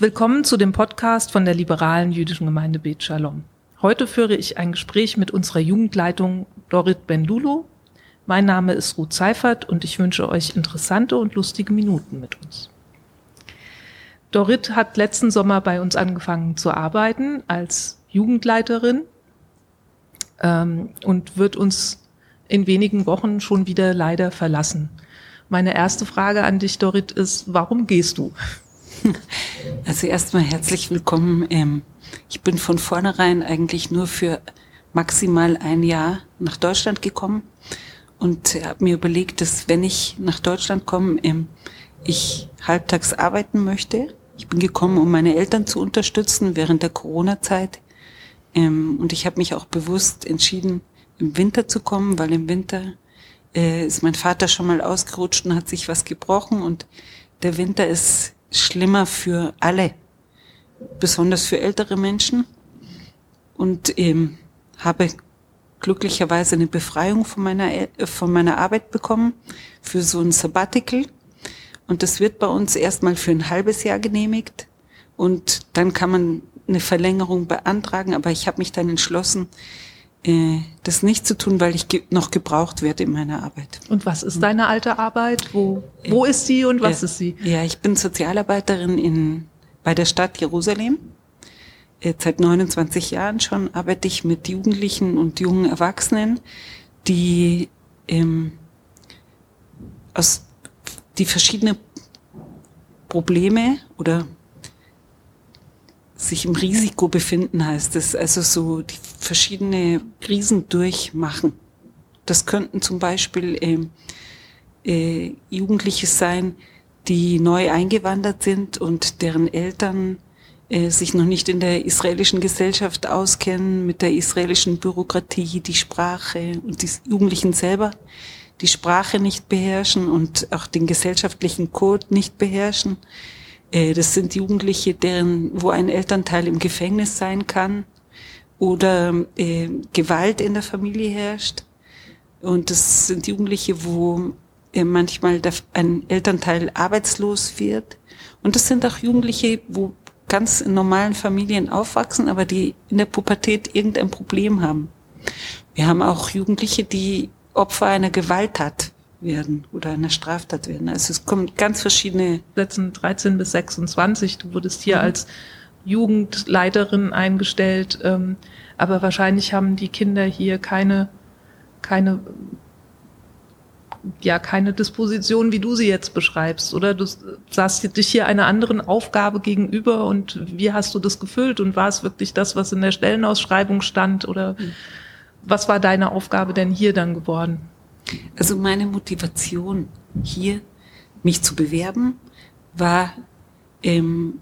Willkommen zu dem Podcast von der liberalen jüdischen Gemeinde Bet Shalom. Heute führe ich ein Gespräch mit unserer Jugendleitung Dorit Bendulo. Mein Name ist Ruth Seifert und ich wünsche euch interessante und lustige Minuten mit uns. Dorit hat letzten Sommer bei uns angefangen zu arbeiten als Jugendleiterin ähm, und wird uns in wenigen Wochen schon wieder leider verlassen. Meine erste Frage an dich, Dorit, ist, warum gehst du? Also erstmal herzlich willkommen. Ähm, ich bin von vornherein eigentlich nur für maximal ein Jahr nach Deutschland gekommen und habe mir überlegt, dass wenn ich nach Deutschland komme, ähm, ich halbtags arbeiten möchte. Ich bin gekommen, um meine Eltern zu unterstützen während der Corona-Zeit. Ähm, und ich habe mich auch bewusst entschieden, im Winter zu kommen, weil im Winter äh, ist mein Vater schon mal ausgerutscht und hat sich was gebrochen und der Winter ist schlimmer für alle, besonders für ältere Menschen. Und ähm, habe glücklicherweise eine Befreiung von meiner, äh, von meiner Arbeit bekommen für so ein Sabbatical. Und das wird bei uns erstmal für ein halbes Jahr genehmigt. Und dann kann man eine Verlängerung beantragen. Aber ich habe mich dann entschlossen, äh, das nicht zu tun, weil ich ge noch gebraucht werde in meiner Arbeit. Und was ist deine alte Arbeit? Wo, wo ist sie und was ja, ist sie? Ja, ich bin Sozialarbeiterin in, bei der Stadt Jerusalem. Seit 29 Jahren schon arbeite ich mit Jugendlichen und jungen Erwachsenen, die ähm, aus die verschiedene Probleme oder sich im Risiko befinden heißt es, also so die verschiedene Krisen durchmachen. Das könnten zum Beispiel äh, äh, Jugendliche sein, die neu eingewandert sind und deren Eltern äh, sich noch nicht in der israelischen Gesellschaft auskennen, mit der israelischen Bürokratie, die Sprache und die Jugendlichen selber die Sprache nicht beherrschen und auch den gesellschaftlichen Code nicht beherrschen das sind Jugendliche, deren, wo ein Elternteil im Gefängnis sein kann oder äh, Gewalt in der Familie herrscht. Und das sind Jugendliche, wo äh, manchmal ein Elternteil arbeitslos wird. Und das sind auch Jugendliche, wo ganz in normalen Familien aufwachsen, aber die in der Pubertät irgendein Problem haben. Wir haben auch Jugendliche, die Opfer einer Gewalttat werden oder einer Straftat werden. Also es kommen ganz verschiedene. Sätzen 13 bis 26. Du wurdest hier mhm. als Jugendleiterin eingestellt, ähm, aber wahrscheinlich haben die Kinder hier keine, keine, ja, keine Disposition, wie du sie jetzt beschreibst, oder? Du sahst dich hier einer anderen Aufgabe gegenüber und wie hast du das gefüllt und war es wirklich das, was in der Stellenausschreibung stand oder mhm. was war deine Aufgabe denn hier dann geworden? Also meine Motivation hier, mich zu bewerben, war ähm,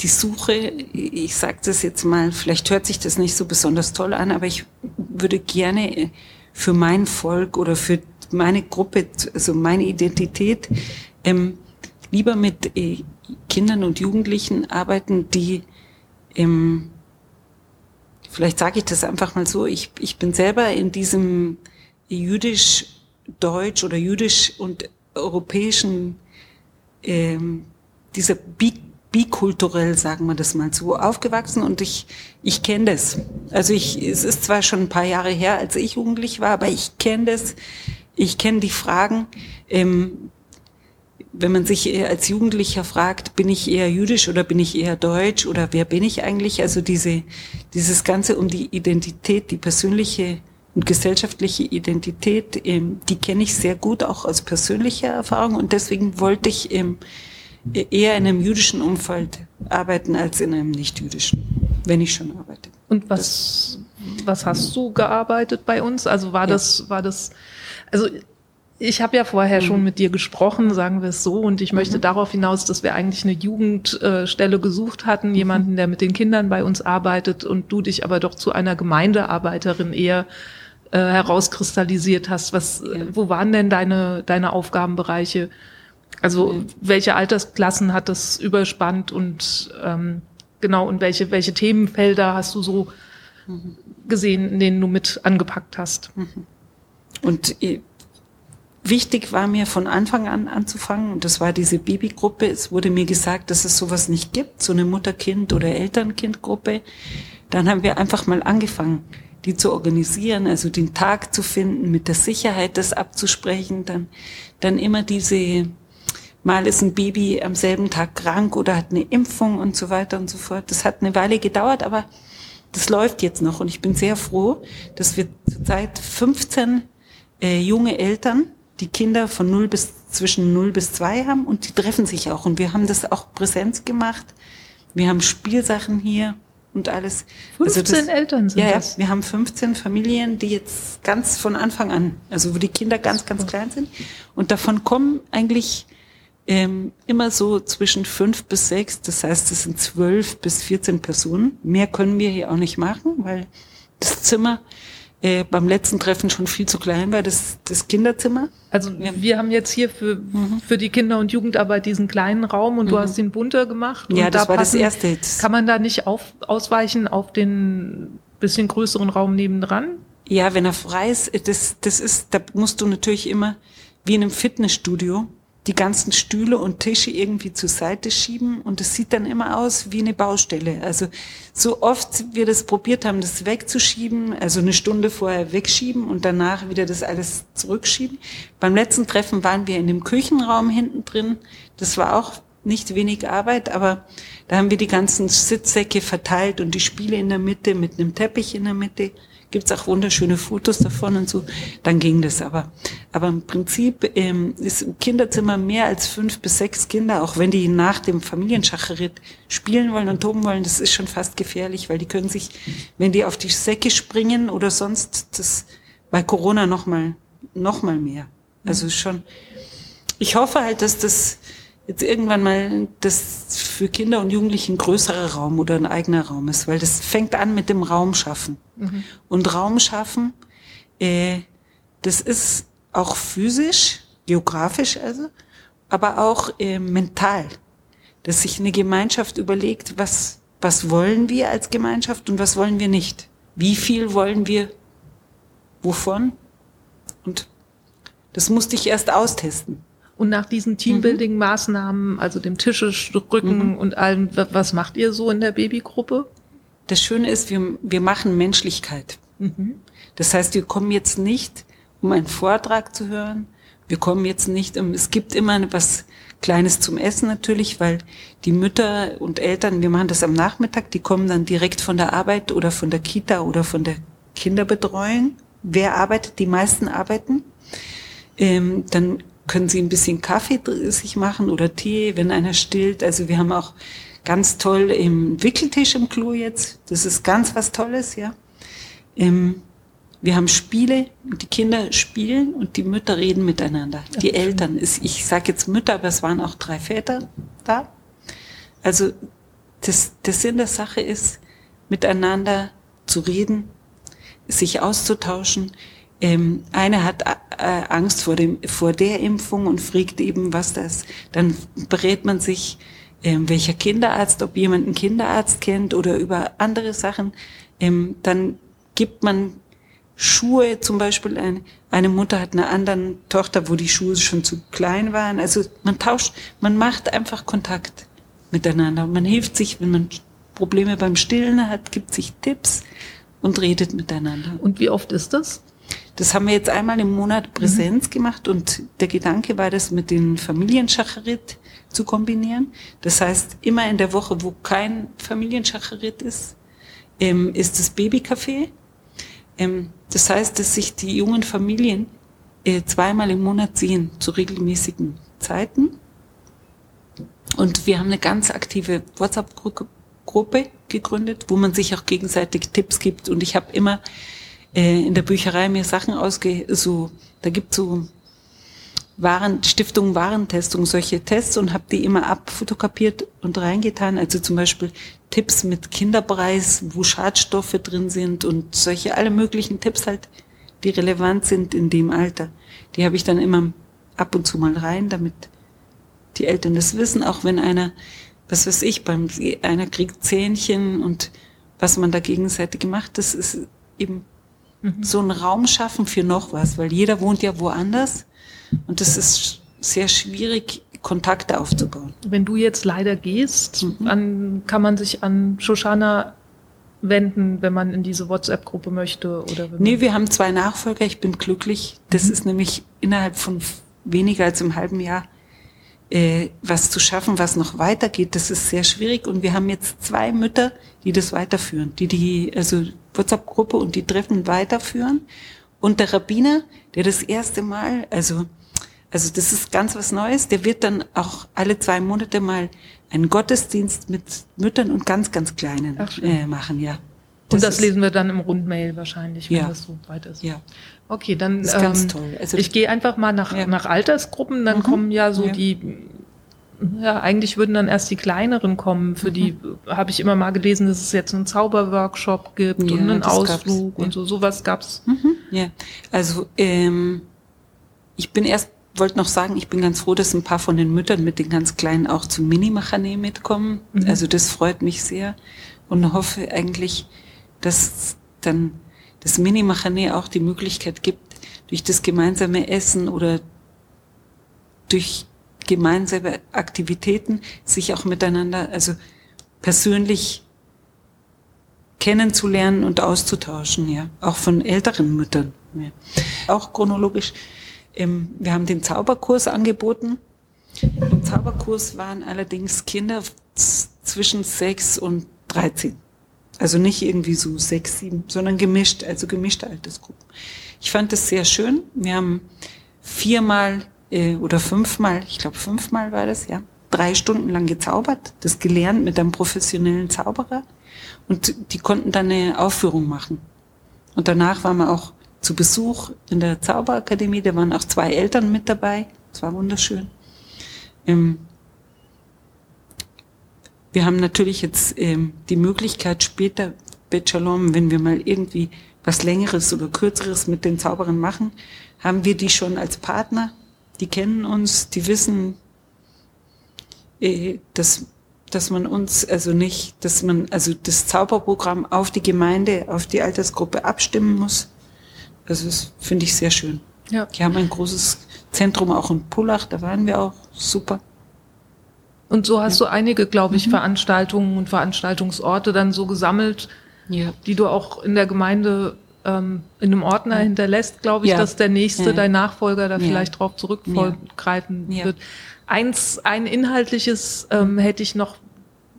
die Suche, ich sage das jetzt mal, vielleicht hört sich das nicht so besonders toll an, aber ich würde gerne äh, für mein Volk oder für meine Gruppe, also meine Identität, ähm, lieber mit äh, Kindern und Jugendlichen arbeiten, die ähm, vielleicht sage ich das einfach mal so, ich, ich bin selber in diesem jüdisch-deutsch oder jüdisch und europäischen, ähm, dieser bi bikulturell, sagen wir das mal so, aufgewachsen und ich, ich kenne das. Also ich, es ist zwar schon ein paar Jahre her, als ich jugendlich war, aber ich kenne das. Ich kenne die Fragen. Ähm, wenn man sich als Jugendlicher fragt, bin ich eher jüdisch oder bin ich eher deutsch oder wer bin ich eigentlich? Also diese, dieses Ganze um die Identität, die persönliche und gesellschaftliche Identität, ähm, die kenne ich sehr gut, auch aus persönlicher Erfahrung. Und deswegen wollte ich ähm, eher in einem jüdischen Umfeld arbeiten als in einem nicht-jüdischen, wenn ich schon arbeite. Und was, was hast du gearbeitet bei uns? Also war das, ja. war das, also ich habe ja vorher mhm. schon mit dir gesprochen, sagen wir es so, und ich möchte mhm. darauf hinaus, dass wir eigentlich eine Jugendstelle gesucht hatten, mhm. jemanden, der mit den Kindern bei uns arbeitet und du dich aber doch zu einer Gemeindearbeiterin eher äh, herauskristallisiert hast. Was, ja. wo waren denn deine, deine Aufgabenbereiche? Also mhm. welche Altersklassen hat das überspannt und ähm, genau und welche, welche Themenfelder hast du so mhm. gesehen, in denen du mit angepackt hast? Mhm. Und wichtig war mir von Anfang an anzufangen, und das war diese Babygruppe. Es wurde mir gesagt, dass es sowas nicht gibt, so eine Mutter-Kind- oder Eltern-Kind-Gruppe. Dann haben wir einfach mal angefangen, die zu organisieren, also den Tag zu finden, mit der Sicherheit das abzusprechen, dann, dann immer diese, mal ist ein Baby am selben Tag krank oder hat eine Impfung und so weiter und so fort. Das hat eine Weile gedauert, aber das läuft jetzt noch und ich bin sehr froh, dass wir zurzeit 15 äh, junge Eltern, die Kinder von 0 bis zwischen 0 bis 2 haben und die treffen sich auch und wir haben das auch Präsenz gemacht. Wir haben Spielsachen hier und alles. 15 also das, Eltern sind ja, das? Ja, wir haben 15 Familien, die jetzt ganz von Anfang an, also wo die Kinder ganz, ganz klein sind und davon kommen eigentlich ähm, immer so zwischen fünf bis sechs, das heißt, es sind zwölf bis 14 Personen. Mehr können wir hier auch nicht machen, weil das Zimmer äh, beim letzten Treffen schon viel zu klein war, das, das Kinderzimmer. Also ja. wir haben jetzt hier für, mhm. für die Kinder- und Jugendarbeit diesen kleinen Raum und mhm. du hast ihn bunter gemacht. Ja, und das da war passen, das erste. Kann man da nicht auf, ausweichen auf den bisschen größeren Raum nebendran? Ja, wenn er frei ist, das, das ist, da musst du natürlich immer wie in einem Fitnessstudio die ganzen Stühle und Tische irgendwie zur Seite schieben und es sieht dann immer aus wie eine Baustelle. Also so oft wir das probiert haben, das wegzuschieben, also eine Stunde vorher wegschieben und danach wieder das alles zurückschieben. Beim letzten Treffen waren wir in dem Küchenraum hinten drin. Das war auch nicht wenig Arbeit, aber da haben wir die ganzen Sitzsäcke verteilt und die Spiele in der Mitte mit einem Teppich in der Mitte gibt's auch wunderschöne Fotos davon und so, dann ging das aber. Aber im Prinzip ähm, ist im Kinderzimmer mehr als fünf bis sechs Kinder, auch wenn die nach dem Familienschacherit spielen wollen und toben wollen, das ist schon fast gefährlich, weil die können sich, wenn die auf die Säcke springen oder sonst, das bei Corona noch mal, noch mal mehr. Also schon, ich hoffe halt, dass das jetzt irgendwann mal das für Kinder und Jugendliche ein größerer Raum oder ein eigener Raum ist, weil das fängt an mit dem Raum schaffen. Mhm. Und Raum schaffen, äh, das ist auch physisch, geografisch also, aber auch äh, mental, dass sich eine Gemeinschaft überlegt, was, was wollen wir als Gemeinschaft und was wollen wir nicht. Wie viel wollen wir wovon? Und das musste ich erst austesten. Und nach diesen Teambuilding-Maßnahmen, also dem Tische drücken mhm. und allem, was macht ihr so in der Babygruppe? Das Schöne ist, wir, wir machen Menschlichkeit. Mhm. Das heißt, wir kommen jetzt nicht, um einen Vortrag zu hören. Wir kommen jetzt nicht, um, es gibt immer was Kleines zum Essen natürlich, weil die Mütter und Eltern, wir machen das am Nachmittag, die kommen dann direkt von der Arbeit oder von der Kita oder von der Kinderbetreuung. Wer arbeitet? Die meisten arbeiten. Ähm, dann können Sie ein bisschen Kaffee sich machen oder Tee, wenn einer stillt. Also wir haben auch ganz toll im Wickeltisch im Klo jetzt. Das ist ganz was Tolles, ja. Ähm, wir haben Spiele, die Kinder spielen und die Mütter reden miteinander. Die ja, Eltern, ist, ich sage jetzt Mütter, aber es waren auch drei Väter da. Also das, der Sinn der Sache ist, miteinander zu reden, sich auszutauschen, ähm, eine hat äh, Angst vor, dem, vor der Impfung und fragt eben, was das. Dann berät man sich, ähm, welcher Kinderarzt, ob jemand einen Kinderarzt kennt oder über andere Sachen. Ähm, dann gibt man Schuhe zum Beispiel. Eine, eine Mutter hat einer anderen Tochter, wo die Schuhe schon zu klein waren. Also man tauscht, man macht einfach Kontakt miteinander. Man hilft sich, wenn man Probleme beim Stillen hat, gibt sich Tipps und redet miteinander. Und wie oft ist das? Das haben wir jetzt einmal im Monat Präsenz mhm. gemacht und der Gedanke war, das mit den Familienschacherit zu kombinieren. Das heißt, immer in der Woche, wo kein Familienschacherit ist, ähm, ist das Babycafé. Ähm, das heißt, dass sich die jungen Familien äh, zweimal im Monat sehen, zu regelmäßigen Zeiten. Und wir haben eine ganz aktive WhatsApp-Gruppe gegründet, wo man sich auch gegenseitig Tipps gibt. Und ich habe immer äh, in der Bücherei mir Sachen ausge, so, da gibt so Waren, Stiftung Warentestung, solche Tests und habe die immer abfotokopiert und reingetan. Also zum Beispiel Tipps mit Kinderpreis, wo Schadstoffe drin sind und solche alle möglichen Tipps halt, die relevant sind in dem Alter. Die habe ich dann immer ab und zu mal rein, damit die Eltern das wissen, auch wenn einer, was weiß ich, beim einer kriegt Zähnchen und was man da gegenseitig macht, das ist eben mhm. so einen Raum schaffen für noch was, weil jeder wohnt ja woanders Und das ist sehr schwierig, Kontakte aufzubauen. Wenn du jetzt leider gehst, mhm. an, kann man sich an Shoshana wenden, wenn man in diese WhatsApp-Gruppe möchte? Oder nee, wir haben zwei Nachfolger. Ich bin glücklich. Das mhm. ist nämlich innerhalb von weniger als einem halben Jahr äh, was zu schaffen, was noch weitergeht. Das ist sehr schwierig. Und wir haben jetzt zwei Mütter, die das weiterführen, die die also WhatsApp-Gruppe und die Treffen weiterführen. Und der Rabbiner, der das erste Mal, also also das ist ganz was Neues. Der wird dann auch alle zwei Monate mal einen Gottesdienst mit Müttern und ganz, ganz Kleinen äh, machen, ja. Das und das lesen wir dann im Rundmail wahrscheinlich, wenn ja. das so weit ist. Ja. Okay, dann das ist ähm, ganz toll. Also, ich gehe einfach mal nach, ja. nach Altersgruppen, dann mhm. kommen ja so ja. die ja, eigentlich würden dann erst die kleineren kommen. Für mhm. die habe ich immer mal gelesen, dass es jetzt einen Zauberworkshop gibt ja, und einen Ausflug und so. Sowas gab's. Mhm. Ja, also ähm, ich bin erst wollte noch sagen, ich bin ganz froh, dass ein paar von den Müttern mit den ganz Kleinen auch zum Mini-Machane mitkommen. Mhm. Also das freut mich sehr und hoffe eigentlich, dass dann das Mini-Machane auch die Möglichkeit gibt, durch das gemeinsame Essen oder durch gemeinsame Aktivitäten sich auch miteinander, also persönlich kennenzulernen und auszutauschen, ja, auch von älteren Müttern. Ja. Auch chronologisch wir haben den Zauberkurs angeboten. Im Zauberkurs waren allerdings Kinder zwischen sechs und dreizehn. Also nicht irgendwie so sechs, sieben, sondern gemischt, also gemischte Altersgruppen. Ich fand das sehr schön. Wir haben viermal äh, oder fünfmal, ich glaube fünfmal war das, ja, drei Stunden lang gezaubert, das gelernt mit einem professionellen Zauberer. Und die konnten dann eine Aufführung machen. Und danach waren wir auch zu Besuch in der Zauberakademie. Da waren auch zwei Eltern mit dabei. Das war wunderschön. Ähm, wir haben natürlich jetzt ähm, die Möglichkeit später, Bechalom, wenn wir mal irgendwie was Längeres oder Kürzeres mit den Zauberern machen, haben wir die schon als Partner. Die kennen uns, die wissen, äh, dass, dass man uns also nicht, dass man also das Zauberprogramm auf die Gemeinde, auf die Altersgruppe abstimmen muss. Also das finde ich sehr schön. Ja. Die haben ein großes Zentrum auch in Pullach, da waren wir auch super. Und so hast ja. du einige, glaube ich, mhm. Veranstaltungen und Veranstaltungsorte dann so gesammelt, ja. die du auch in der Gemeinde ähm, in einem Ordner ja. hinterlässt, glaube ich, dass der nächste, dein Nachfolger, da vielleicht drauf zurückgreifen wird. Eins, ein inhaltliches ähm, hätte ich noch,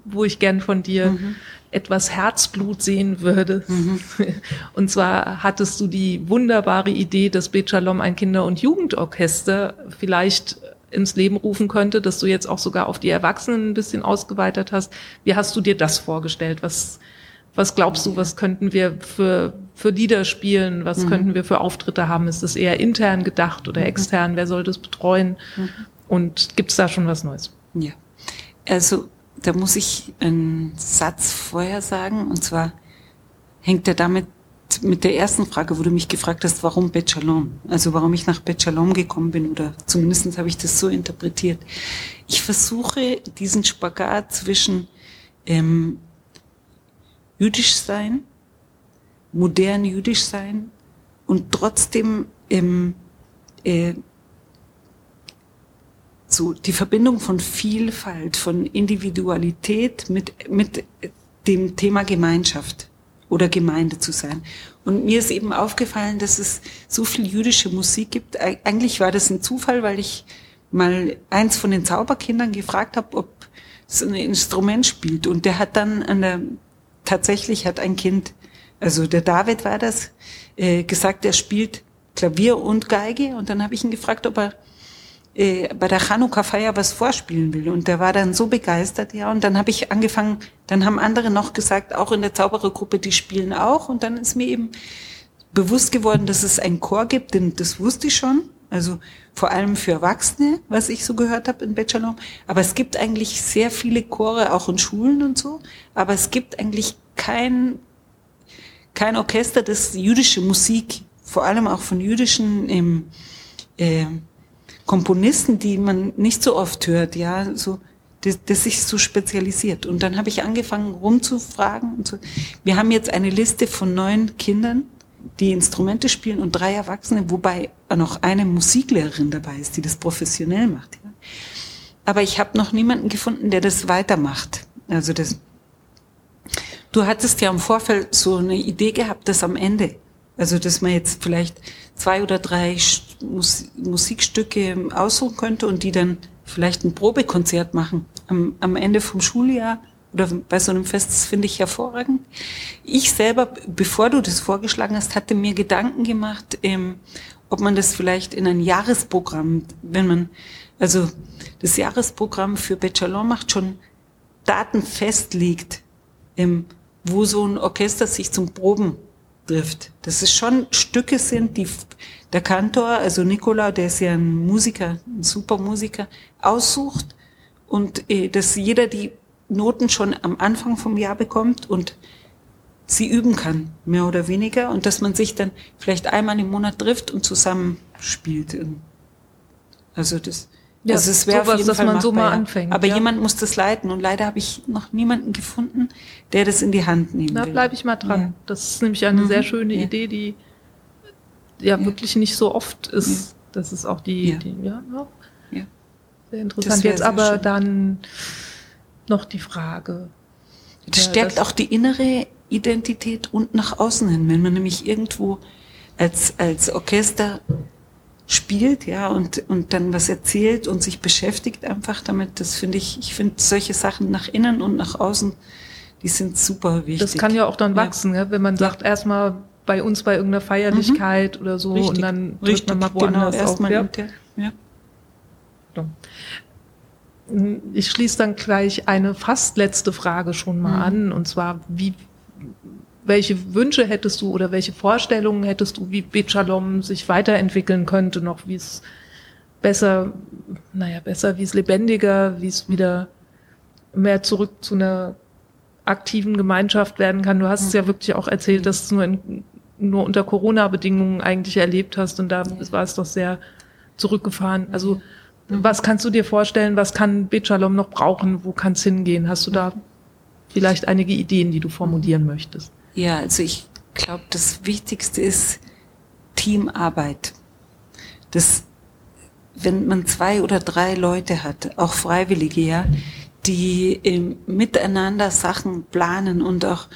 wo ich gern von dir mhm etwas Herzblut sehen würde. Mhm. Und zwar hattest du die wunderbare Idee, dass Bechalom ein Kinder- und Jugendorchester vielleicht ins Leben rufen könnte, dass du jetzt auch sogar auf die Erwachsenen ein bisschen ausgeweitet hast. Wie hast du dir das vorgestellt? Was, was glaubst du, was könnten wir für, für Lieder spielen? Was mhm. könnten wir für Auftritte haben? Ist das eher intern gedacht oder mhm. extern? Wer soll das betreuen? Mhm. Und gibt es da schon was Neues? Ja. Also da muss ich einen Satz vorher sagen, und zwar hängt er damit mit der ersten Frage, wo du mich gefragt hast, warum Bet Shalom? Also warum ich nach Bet Shalom gekommen bin, oder zumindest habe ich das so interpretiert. Ich versuche diesen Spagat zwischen ähm, jüdisch sein, modern jüdisch sein und trotzdem ähm, äh, so die Verbindung von Vielfalt, von Individualität mit, mit dem Thema Gemeinschaft oder Gemeinde zu sein. Und mir ist eben aufgefallen, dass es so viel jüdische Musik gibt. Eigentlich war das ein Zufall, weil ich mal eins von den Zauberkindern gefragt habe, ob es ein Instrument spielt. Und der hat dann an der, tatsächlich hat ein Kind, also der David war das, äh, gesagt, er spielt Klavier und Geige. Und dann habe ich ihn gefragt, ob er äh, bei der Chanukka-Feier was vorspielen will. Und der war dann so begeistert, ja. Und dann habe ich angefangen, dann haben andere noch gesagt, auch in der Zauberergruppe, die spielen auch. Und dann ist mir eben bewusst geworden, dass es einen Chor gibt, denn das wusste ich schon. Also vor allem für Erwachsene, was ich so gehört habe in Bachelor. Aber es gibt eigentlich sehr viele Chore, auch in Schulen und so. Aber es gibt eigentlich kein, kein Orchester, das jüdische Musik, vor allem auch von jüdischen ähm, äh, Komponisten, die man nicht so oft hört, ja, so, das, sich so spezialisiert. Und dann habe ich angefangen rumzufragen. Und so. Wir haben jetzt eine Liste von neun Kindern, die Instrumente spielen und drei Erwachsene, wobei noch eine Musiklehrerin dabei ist, die das professionell macht. Ja. Aber ich habe noch niemanden gefunden, der das weitermacht. Also das. Du hattest ja im Vorfeld so eine Idee gehabt, dass am Ende, also dass man jetzt vielleicht zwei oder drei Mus Musikstücke aussuchen könnte und die dann vielleicht ein Probekonzert machen am, am Ende vom Schuljahr oder bei so einem Fest, das finde ich hervorragend. Ich selber, bevor du das vorgeschlagen hast, hatte mir Gedanken gemacht, ähm, ob man das vielleicht in ein Jahresprogramm, wenn man, also das Jahresprogramm für Bechalon macht schon Daten festlegt, ähm, wo so ein Orchester sich zum Proben trifft. Dass es schon Stücke sind, die der Kantor, also Nicola, der ist ja ein Musiker, ein super Musiker, aussucht und äh, dass jeder die Noten schon am Anfang vom Jahr bekommt und sie üben kann, mehr oder weniger, und dass man sich dann vielleicht einmal im Monat trifft und zusammen spielt. Also das, ja, also es wäre auf jeden dass Fall man machbar, so mal anfängt. Aber ja. jemand muss das leiten und leider habe ich noch niemanden gefunden, der das in die Hand nehmen da bleibe ich mal dran. Ja. Das ist nämlich eine mhm. sehr schöne ja. Idee, die ja, wirklich nicht so oft ist. Das ist auch die, die ja, ja. sehr interessant. Jetzt aber schön. dann noch die Frage. Das stärkt das auch die innere Identität und nach außen hin, wenn man nämlich irgendwo als, als Orchester spielt, ja, und, und dann was erzählt und sich beschäftigt einfach damit, das finde ich, ich finde solche Sachen nach innen und nach außen, die sind super wichtig. Das kann ja auch dann wachsen, ja. wenn man sagt, ja. erstmal bei uns bei irgendeiner Feierlichkeit mhm. oder so Richtig. und dann drückt man mal genau, woanders genau, auf. Ja. ja. Ich schließe dann gleich eine fast letzte Frage schon mal mhm. an, und zwar, wie, welche Wünsche hättest du oder welche Vorstellungen hättest du, wie Bechalom sich weiterentwickeln könnte, noch wie es besser, naja, besser, wie es lebendiger, wie es wieder mehr zurück zu einer aktiven Gemeinschaft werden kann. Du hast mhm. es ja wirklich auch erzählt, dass du nur, in, nur unter Corona-Bedingungen eigentlich erlebt hast und da war es doch sehr zurückgefahren. Also was kannst du dir vorstellen, was kann Bechalom noch brauchen? Wo kann es hingehen? Hast du da vielleicht einige Ideen, die du formulieren möchtest? Ja, also ich glaube, das Wichtigste ist Teamarbeit. Das, wenn man zwei oder drei Leute hat, auch Freiwillige, ja, die äh, miteinander Sachen planen und auch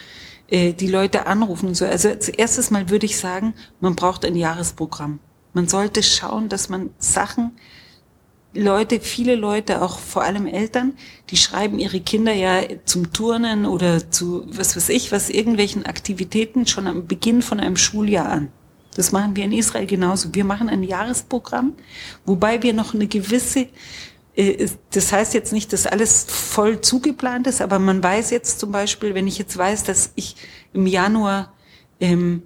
äh, die Leute anrufen und so. Also als erstes Mal würde ich sagen, man braucht ein Jahresprogramm. Man sollte schauen, dass man Sachen Leute, viele Leute, auch vor allem Eltern, die schreiben ihre Kinder ja zum Turnen oder zu was weiß ich, was irgendwelchen Aktivitäten schon am Beginn von einem Schuljahr an. Das machen wir in Israel genauso. Wir machen ein Jahresprogramm, wobei wir noch eine gewisse, äh, das heißt jetzt nicht, dass alles voll zugeplant ist, aber man weiß jetzt zum Beispiel, wenn ich jetzt weiß, dass ich im Januar ähm,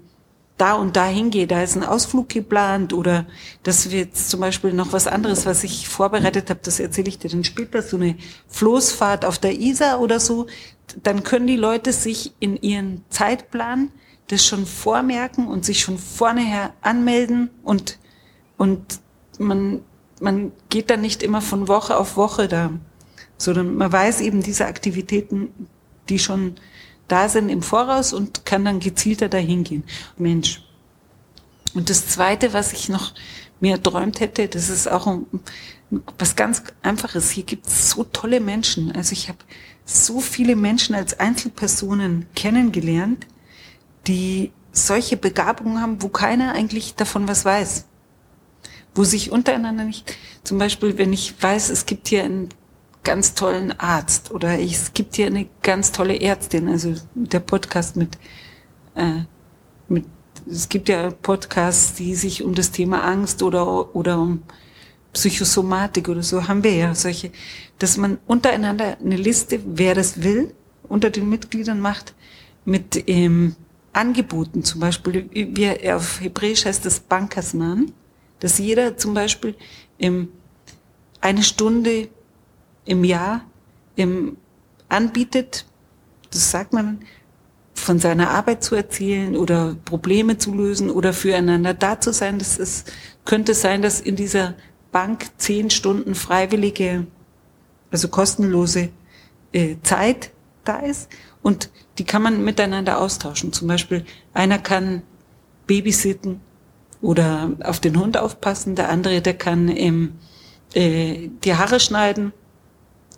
da und da hingehe, da ist ein Ausflug geplant oder dass wir jetzt zum Beispiel noch was anderes, was ich vorbereitet habe, das erzähle ich dir dann später, so eine Floßfahrt auf der Isar oder so, dann können die Leute sich in ihren Zeitplan das schon vormerken und sich schon vorneher anmelden und, und man, man geht dann nicht immer von Woche auf Woche da, sondern man weiß eben diese Aktivitäten, die schon da sind im Voraus und kann dann gezielter dahin gehen. Mensch. Und das Zweite, was ich noch mir erträumt hätte, das ist auch was ganz Einfaches. Hier gibt es so tolle Menschen. Also ich habe so viele Menschen als Einzelpersonen kennengelernt, die solche Begabungen haben, wo keiner eigentlich davon was weiß. Wo sich untereinander nicht, zum Beispiel, wenn ich weiß, es gibt hier ein ganz tollen Arzt oder ich, es gibt hier eine ganz tolle Ärztin, also der Podcast mit, äh, mit es gibt ja Podcasts, die sich um das Thema Angst oder, oder um Psychosomatik oder so haben wir ja solche, dass man untereinander eine Liste, wer das will, unter den Mitgliedern macht, mit ähm, Angeboten, zum Beispiel, wie auf Hebräisch heißt das Bankersmann, dass jeder zum Beispiel ähm, eine Stunde im Jahr im, anbietet, das sagt man, von seiner Arbeit zu erzählen oder Probleme zu lösen oder füreinander da zu sein. Das ist, könnte sein, dass in dieser Bank zehn Stunden freiwillige, also kostenlose äh, Zeit da ist und die kann man miteinander austauschen. Zum Beispiel einer kann babysitten oder auf den Hund aufpassen. Der andere, der kann ähm, äh, die Haare schneiden,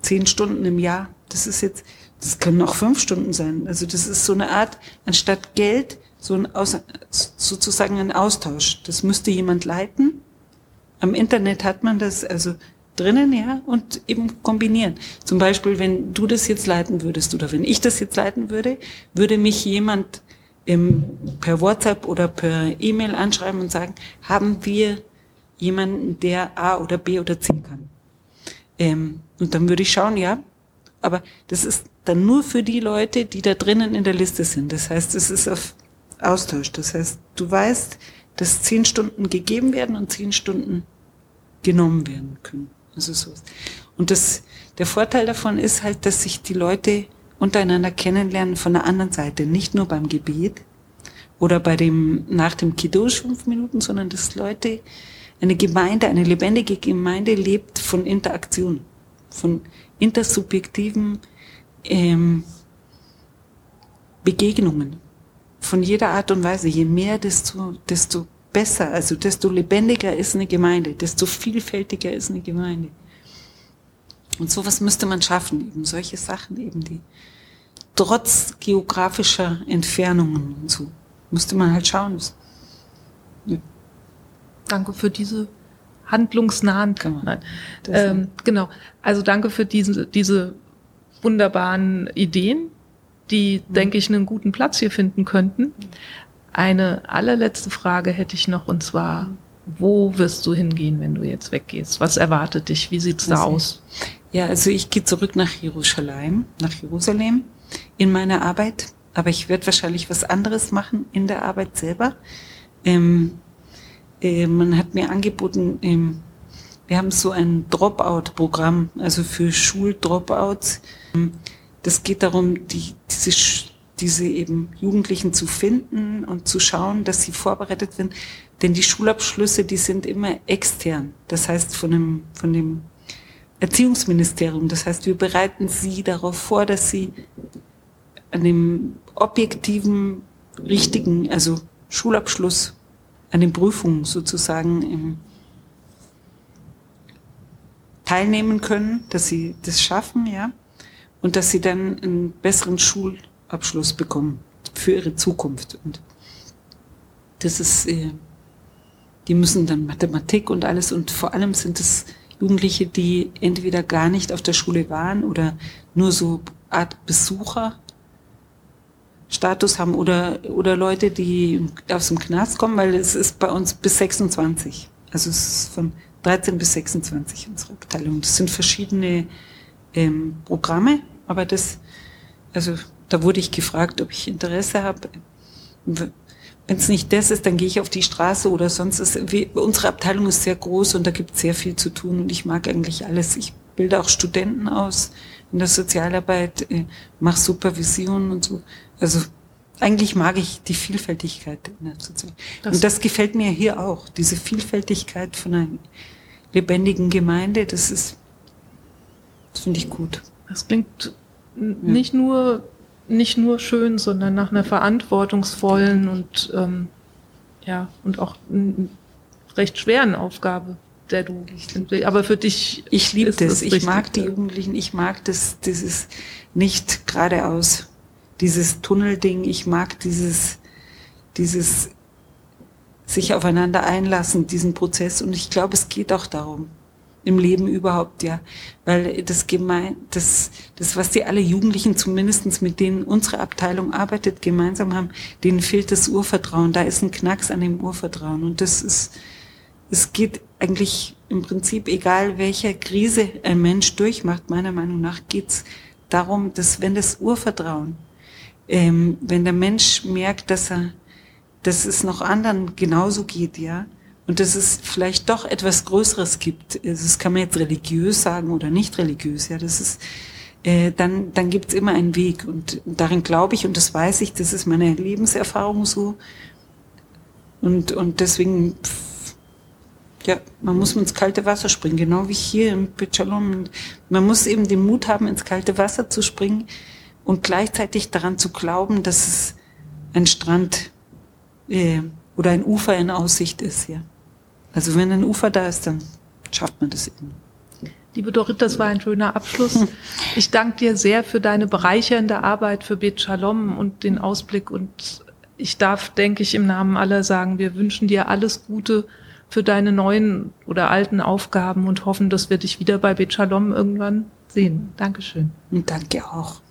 zehn Stunden im Jahr. Das ist jetzt, das können auch fünf Stunden sein. Also das ist so eine Art, anstatt Geld, so ein Aus, sozusagen ein Austausch. Das müsste jemand leiten. Am Internet hat man das also drinnen, ja, und eben kombinieren. Zum Beispiel, wenn du das jetzt leiten würdest oder wenn ich das jetzt leiten würde, würde mich jemand im, per WhatsApp oder per E-Mail anschreiben und sagen, haben wir jemanden, der A oder B oder C kann. Ähm, und dann würde ich schauen, ja, aber das ist dann nur für die Leute, die da drinnen in der Liste sind. Das heißt, es ist auf Austausch. Das heißt, du weißt, dass zehn Stunden gegeben werden und zehn Stunden genommen werden können. Also so. Und das, der Vorteil davon ist halt, dass sich die Leute untereinander kennenlernen von der anderen Seite, nicht nur beim Gebet oder bei dem, nach dem Kiddush fünf Minuten, sondern dass Leute, eine Gemeinde, eine lebendige Gemeinde lebt von Interaktion, von intersubjektiven ähm, Begegnungen, von jeder Art und Weise. Je mehr, desto, desto besser, also desto lebendiger ist eine Gemeinde, desto vielfältiger ist eine Gemeinde. Und sowas müsste man schaffen, eben solche Sachen, eben die trotz geografischer Entfernungen und so, müsste man halt schauen. Ja. Danke für diese handlungsnahen. Genau. Ähm, genau. Also danke für diese, diese wunderbaren Ideen, die, mhm. denke ich, einen guten Platz hier finden könnten. Eine allerletzte Frage hätte ich noch, und zwar, wo wirst du hingehen, wenn du jetzt weggehst? Was erwartet dich? Wie sieht's da aus? Ja, also ich gehe zurück nach Jerusalem, nach Jerusalem in meiner Arbeit, aber ich werde wahrscheinlich was anderes machen in der Arbeit selber. Ähm, äh, man hat mir angeboten, ähm, wir haben so ein Dropout-Programm, also für Schuldropouts. Ähm, das geht darum, die, diese, diese eben Jugendlichen zu finden und zu schauen, dass sie vorbereitet werden. Denn die Schulabschlüsse, die sind immer extern. Das heißt, von dem, von dem Erziehungsministerium. Das heißt, wir bereiten Sie darauf vor, dass Sie an dem objektiven, richtigen, also Schulabschluss, an den Prüfungen sozusagen teilnehmen können, dass Sie das schaffen, ja, und dass Sie dann einen besseren Schulabschluss bekommen für Ihre Zukunft. Und das ist, äh, die müssen dann Mathematik und alles und vor allem sind es Jugendliche, die entweder gar nicht auf der Schule waren oder nur so Art Besucher Status haben oder, oder Leute, die aus dem Knast kommen, weil es ist bei uns bis 26. Also es ist von 13 bis 26 unsere Abteilung. Das sind verschiedene ähm, Programme, aber das, also da wurde ich gefragt, ob ich Interesse habe. Wenn es nicht das ist, dann gehe ich auf die Straße oder sonst ist. Wie, unsere Abteilung ist sehr groß und da gibt es sehr viel zu tun und ich mag eigentlich alles. Ich bilde auch Studenten aus in der Sozialarbeit, äh, mache Supervision und so. Also eigentlich mag ich die Vielfältigkeit in der Sozialarbeit. Das und das gefällt mir hier auch, diese Vielfältigkeit von einer lebendigen Gemeinde, das ist, das finde ich gut. Das klingt nicht nur nicht nur schön, sondern nach einer verantwortungsvollen und ähm, ja und auch recht schweren Aufgabe, der du. Aber für dich. Ich liebe das. Ich mag die Jugendlichen. Ich mag das. Dieses nicht geradeaus. Dieses Tunnelding. Ich mag dieses dieses sich aufeinander einlassen, diesen Prozess. Und ich glaube, es geht auch darum im Leben überhaupt, ja. Weil das gemein, das, das, was die alle Jugendlichen zumindestens mit denen unsere Abteilung arbeitet, gemeinsam haben, denen fehlt das Urvertrauen. Da ist ein Knacks an dem Urvertrauen. Und das ist, es geht eigentlich im Prinzip, egal welcher Krise ein Mensch durchmacht, meiner Meinung nach geht's darum, dass wenn das Urvertrauen, ähm, wenn der Mensch merkt, dass er, dass es noch anderen genauso geht, ja, und dass es vielleicht doch etwas Größeres gibt. Das kann man jetzt religiös sagen oder nicht religiös. Ja, das ist äh, dann dann gibt's immer einen Weg und darin glaube ich und das weiß ich. Das ist meine Lebenserfahrung so. Und und deswegen ja, man muss ins kalte Wasser springen, genau wie hier im Pichalon. Man muss eben den Mut haben, ins kalte Wasser zu springen und gleichzeitig daran zu glauben, dass es ein Strand äh, oder ein Ufer in Aussicht ist, ja. Also wenn ein Ufer da ist, dann schafft man das eben. Liebe Dorit, das war ein schöner Abschluss. Ich danke dir sehr für deine bereichernde Arbeit für Bet Shalom und den Ausblick. Und ich darf, denke ich, im Namen aller sagen, wir wünschen dir alles Gute für deine neuen oder alten Aufgaben und hoffen, dass wir dich wieder bei Bet Shalom irgendwann sehen. Dankeschön. Und danke auch.